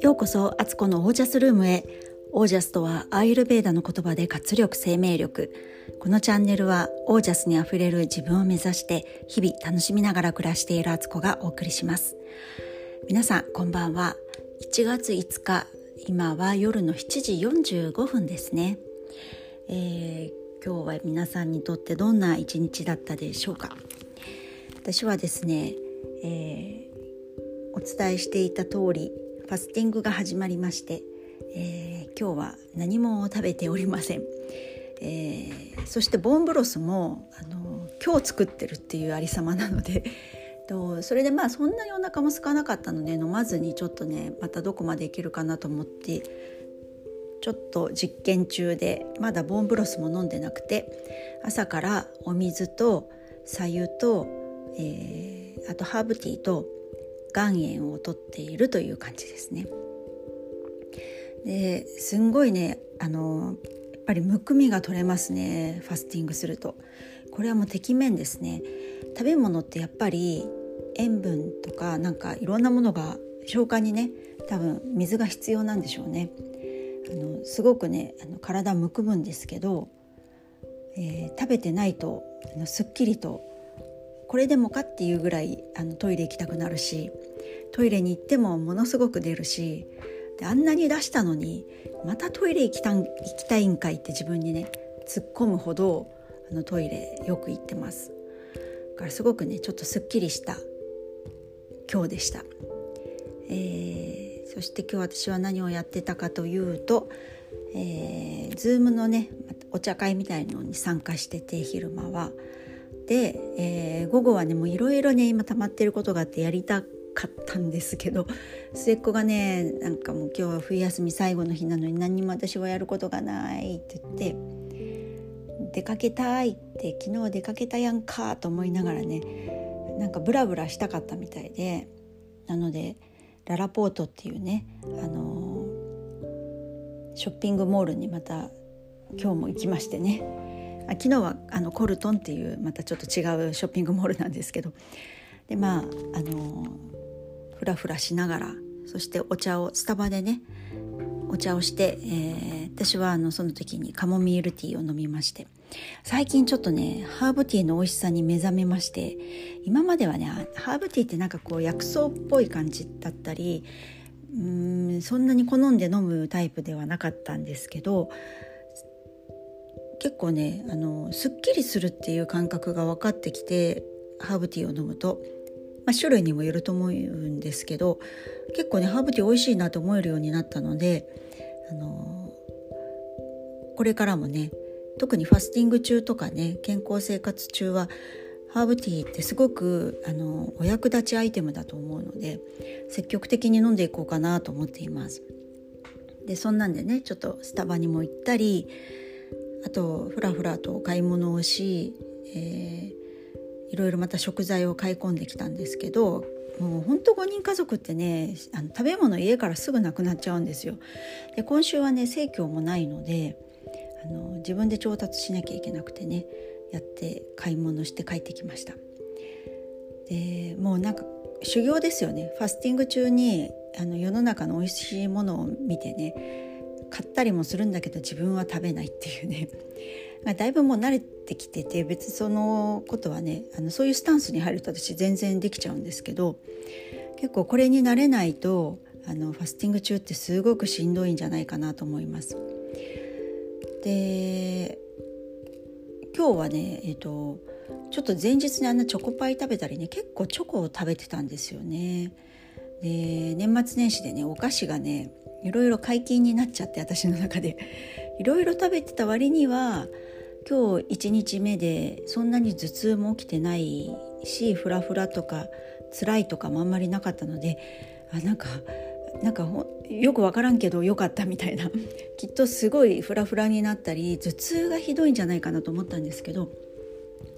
ようこそアツコのオージャスルームへ。オージャスとはアーユルベーダの言葉で活力生命力。このチャンネルはオージャスにあふれる自分を目指して日々楽しみながら暮らしているアツコがお送りします。皆さんこんばんは。1月5日今は夜の7時45分ですね、えー、今日は皆さんにとってどんな一日だったでしょうか。私はですね、えー、お伝えしていた通りファスティングが始まりまして、えー、今日は何も食べておりません、えー、そしてボンブロスもあの今日作ってるっていうありさまなので とそれでまあそんなにお腹も空かなかったので飲まずにちょっとねまたどこまでいけるかなと思ってちょっと実験中でまだボンブロスも飲んでなくて朝からお水と白湯と、えー、あとハーブティーと岩塩をとっているという感じですね。ですんごいねあのやっぱりむくみが取れますねファスティングすると。これはもうてきめんですね。食べ物ってやっぱり塩分とかなんかいろんなものが消化にね多分水が必要なんでしょうね。あのすごくねあの体むくむんですけど、えー、食べてないとあのすっきりとこれでもかっていうぐらいあのトイレ行きたくなるしトイレに行ってもものすごく出るしであんなに出したのにまたトイレ行きた行きたいんかいって自分にね突っ込むほどあのトイレよく行ってますだからすごくねちょっとすっきりした今日でした、えー、そして今日私は何をやってたかというと、えー、Zoom のねお茶会みたいのに参加してて昼間は。で、えー、午後はねもういろいろね今溜まってることがあってやりたかったんですけど 末っ子がねなんかもう今日は冬休み最後の日なのに何にも私はやることがないって言って出かけたいって昨日出かけたやんかと思いながらねなんかブラブラしたかったみたいでなのでララポートっていうね、あのー、ショッピングモールにまた今日も行きましてね。あ昨日はあのコルトンっていうまたちょっと違うショッピングモールなんですけど。でまああのふらふらしながらそしてお茶をスタバでねお茶をして、えー、私はあのその時にカモミールティーを飲みまして。最近ちょっとねハーブティーの美味しさに目覚めまして今まではねハーブティーってなんかこう薬草っぽい感じだったりうんそんなに好んで飲むタイプではなかったんですけど結構ねあのすっきりするっていう感覚が分かってきてハーブティーを飲むと、まあ、種類にもよると思うんですけど結構ねハーブティー美味しいなと思えるようになったのであのこれからもね特にファスティング中とかね健康生活中はハーブティーってすごくあのお役立ちアイテムだと思うので積極的に飲んでいこうかなと思っています。でそんなんでねちょっとスタバにも行ったりあとふらふらと買い物をし、えー、いろいろまた食材を買い込んできたんですけどもうほんと5人家族ってねあの食べ物家からすぐなくなっちゃうんですよ。で今週はね生協もないのであの自分で調達しなきゃいけなくてねやって買い物して帰ってきました。でもうなんか修行ですよねファスティング中にあの世の中の美味しいものを見てね買ったりもするんだけど自分は食べないっていうね だいぶもう慣れてきてて別にそのことはねあのそういうスタンスに入ると私全然できちゃうんですけど結構これに慣れないとあのファスティング中ってすごくしんどいんじゃないかなと思います。で今日はねえっ、とちょっと前日にあんなチョコパイ食べたりね結構チョコを食べてたんですよね。で年末年始でねお菓子がねいろいろ解禁になっちゃって私の中で いろいろ食べてた割には今日1日目でそんなに頭痛も起きてないしフラフラとか辛いとかもあんまりなかったのであなんかなんかよく分からんけどよかったみたいな きっとすごいフラフラになったり頭痛がひどいんじゃないかなと思ったんですけど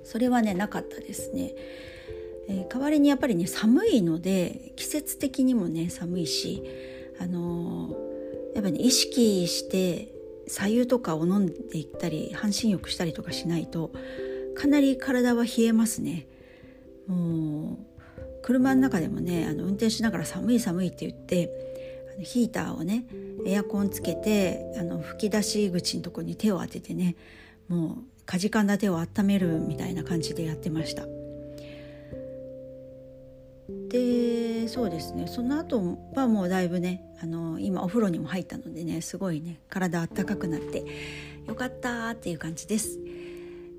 それはねなかったですね。えー、代わりにやっぱりね寒いので季節的にもね寒いしあのやっぱり、ね、意識して左右とかを飲んでいったり半身浴したりとかしないとかなり体は冷えますねもう車の中でもねあの運転しながら寒い寒いって言ってあのヒーターをねエアコンつけてあの吹き出し口のとこに手を当ててねもうかじかんだ手を温めるみたいな感じでやってました。でそうですねその後はもうだいぶねあの今お風呂にも入ったのでねすごいね体あったかくなってよかったっていう感じです。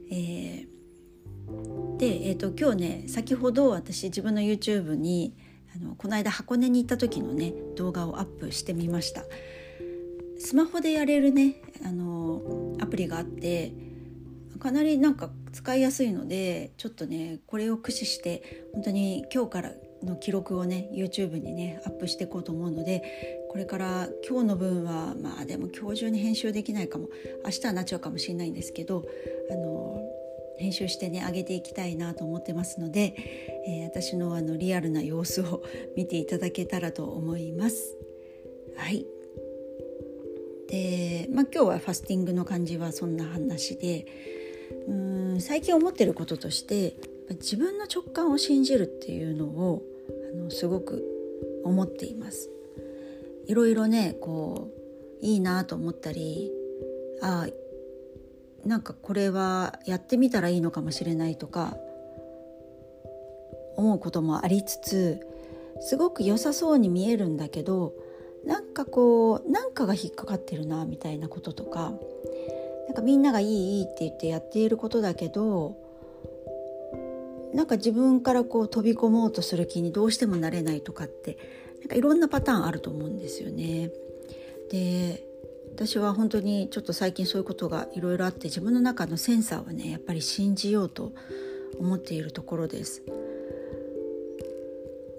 えー、で、えーと、今日ね先ほど私自分の YouTube にあのこの間箱根に行った時のね動画をアップしてみました。スマホでやれるねあのアプリがあってかなりなんか使いやすいのでちょっとねこれを駆使して本当に今日からの記録をね YouTube にねアップしていこうと思うのでこれから今日の分はまあでも今日中に編集できないかも明日はなっちゃうかもしれないんですけどあの編集してね上げていきたいなと思ってますので、えー、私のあのリアルな様子を 見ていただけたらと思います。はいで、まあ、今日はファスティングの感じはそんな話でうん最近思ってることとして自分の直感を信じるっていうのをのすごく思っています。いろいろねこういいなと思ったりあなんかこれはやってみたらいいのかもしれないとか思うこともありつつすごく良さそうに見えるんだけどなんかこうなんかが引っかかってるなみたいなこととかなんかみんながいいいいって言ってやっていることだけどなんか自分からこう飛び込もうとする気にどうしてもなれないとかってなんかいろんなパターンあると思うんですよね。で私は本当にちょっと最近そういうことがいろいろあって自分の中のセンサーをねやっぱり信じようと思っているところです。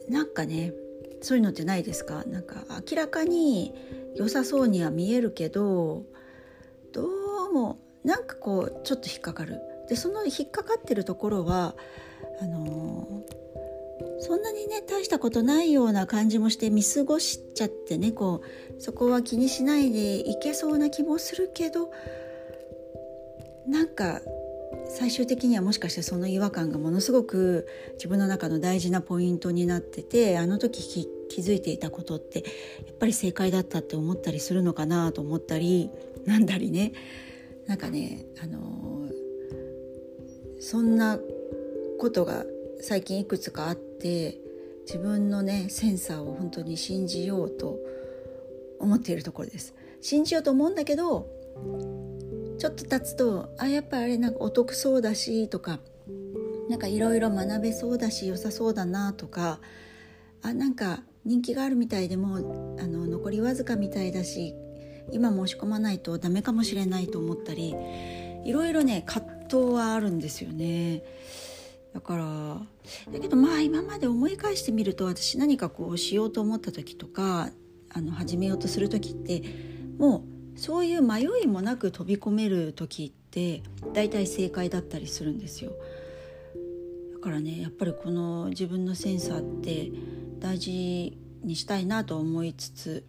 なんかねそういうのってないですか？なんか明らかに良さそうには見えるけどどうもなんかこうちょっと引っかかるでその引っかかってるところはあのそんなにね大したことないような感じもして見過ごしちゃってねこうそこは気にしないでいけそうな気もするけどなんか最終的にはもしかしてその違和感がものすごく自分の中の大事なポイントになっててあの時気づいていたことってやっぱり正解だったって思ったりするのかなと思ったりなんだりね。なんかねあのそんなことが最近いくつかあって自分のねセンサーを本当に信じようと思っているところです信じようと思うんだけどちょっと経つとあやっぱあれなんかお得そうだしとかなんかいろいろ学べそうだし良さそうだなとかあなんか人気があるみたいでもあの残りわずかみたいだし今申し込まないとダメかもしれないと思ったりいろいろね葛藤はあるんですよね。だからだけどまあ今まで思い返してみると私何かこうしようと思った時とかあの始めようとする時ってもうそういう迷いもなく飛び込める時って大体正解だったりするんですよ。だからねやっぱりこの自分のセンサーって大事にしたいなと思いつつ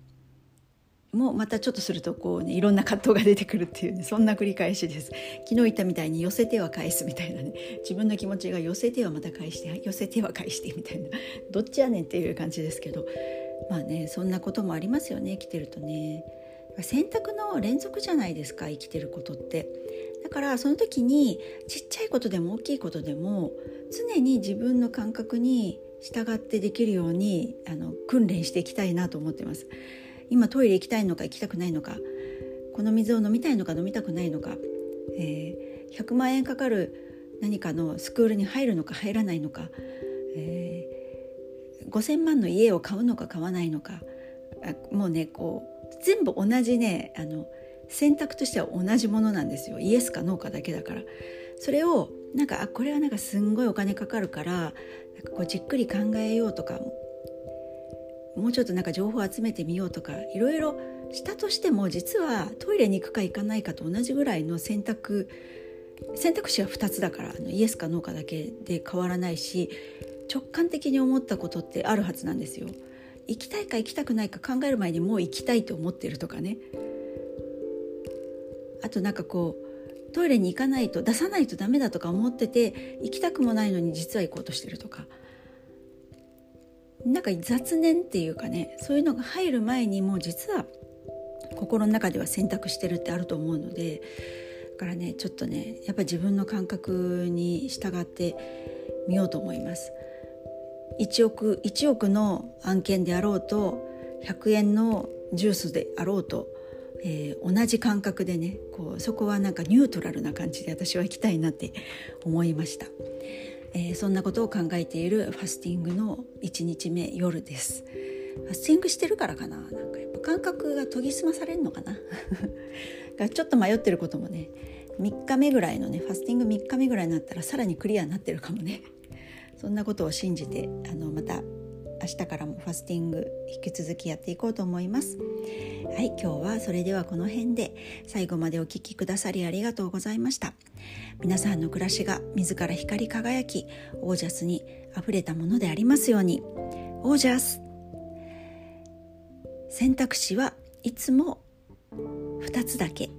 もまたちょっとするとこうねいろんな葛藤が出てくるっていうねそんな繰り返しです。昨日言ったみたいに寄せては返すみたいなね。自分の気持ちが寄せてはまた返して寄せては返してみたいな。どっちやねんっていう感じですけど。まあねそんなこともありますよね生きてるとね。選択の連続じゃないですか生きてることって。だからその時にちっちゃいことでも大きいことでも常に自分の感覚に従ってできるようにあの訓練していきたいなと思ってます。今トイレ行きたいのか行きたくないのかこの水を飲みたいのか飲みたくないのか、えー、100万円かかる何かのスクールに入るのか入らないのか、えー、5,000万の家を買うのか買わないのかもうねこう全部同じねあの選択としては同じものなんですよ。イエスかノーかだけだから。それをなんかあこれはなんかすんごいお金かかるからなんかこうじっくり考えようとかもうちょっとなんか情報を集めてみようとかいろいろしたとしても実はトイレに行くか行かないかと同じぐらいの選択選択肢は2つだからあのイエスかノーかだけで変わらないし直感的に思ったことってあるはずなんですよ。行きたいか行きたくないか考える前にもう行きたいと思ってるとかねあとなんかこうトイレに行かないと出さないとダメだとか思ってて行きたくもないのに実は行こうとしてるとかなんか雑念っていうかねそういうのが入る前にもう実は心の中では選択してるってあると思うのでだからねちょっとねやっぱ自分の感覚に従ってみようと思います。1億 ,1 億の案件であろうと100円のジュースであろうと、えー、同じ感覚でねこうそこはなんかニュートラルな感じで私は行きたいなって思いました、えー、そんなことを考えているファスティングの1日目夜です。ファスティングしてるからかな。なんかやっぱ感覚が研ぎ澄まされるのかな。ちょっと迷ってることもね3日目ぐらいのねファスティング3日目ぐらいになったらさらにクリアになってるかもね。そんなことを信じてあのまた明日からもファスティング引き続きやっていこうと思います。はい今日はそれではこの辺で最後までお聴きくださりありがとうございました。皆さんの暮らしが自ら光り輝きオージャスにあふれたものでありますように。オージャス。選択肢はいつも2つだけ。